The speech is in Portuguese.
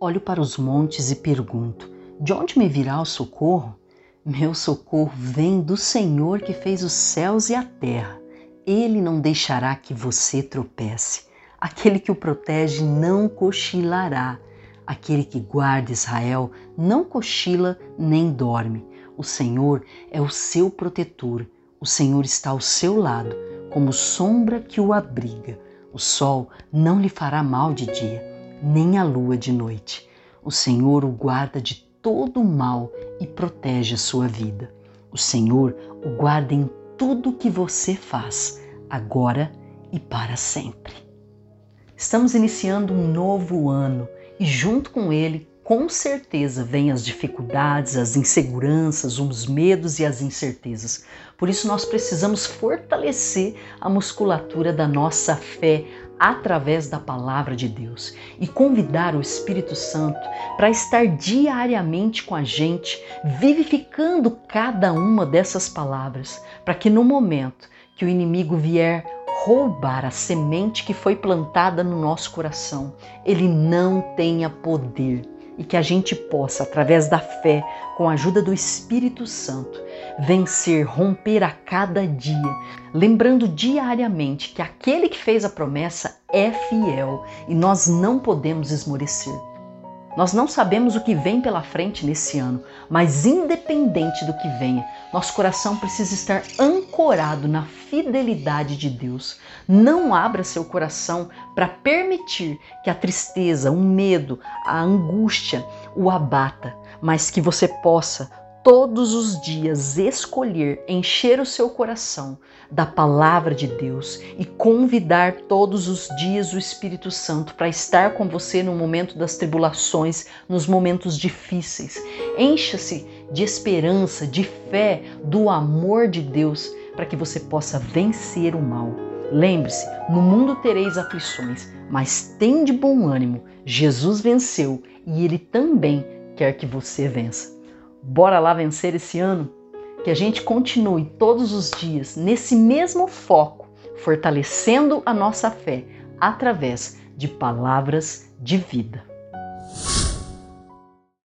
Olho para os montes e pergunto: de onde me virá o socorro? Meu socorro vem do Senhor que fez os céus e a terra. Ele não deixará que você tropece. Aquele que o protege não cochilará. Aquele que guarda Israel não cochila nem dorme. O Senhor é o seu protetor. O Senhor está ao seu lado, como sombra que o abriga. O sol não lhe fará mal de dia, nem a lua de noite. O Senhor o guarda de todo o mal e protege a sua vida. O Senhor o guarda em tudo que você faz, agora e para sempre. Estamos iniciando um novo ano e, junto com ele, com certeza vêm as dificuldades, as inseguranças, os medos e as incertezas. Por isso, nós precisamos fortalecer a musculatura da nossa fé através da palavra de Deus e convidar o Espírito Santo para estar diariamente com a gente, vivificando cada uma dessas palavras, para que no momento que o inimigo vier roubar a semente que foi plantada no nosso coração, ele não tenha poder e que a gente possa, através da fé, com a ajuda do Espírito Santo, vencer, romper a cada dia, lembrando diariamente que aquele que fez a promessa é fiel e nós não podemos esmorecer. Nós não sabemos o que vem pela frente nesse ano, mas independente do que venha, nosso coração precisa estar ancorado na fidelidade de Deus. Não abra seu coração para permitir que a tristeza, o medo, a angústia o abata, mas que você possa todos os dias escolher encher o seu coração da palavra de Deus e convidar todos os dias o Espírito Santo para estar com você no momento das tribulações, nos momentos difíceis. Encha-se de esperança, de fé, do amor de Deus para que você possa vencer o mal. Lembre-se, no mundo tereis aflições, mas tem de bom ânimo. Jesus venceu e ele também quer que você vença. Bora lá vencer esse ano? Que a gente continue todos os dias nesse mesmo foco, fortalecendo a nossa fé através de palavras de vida.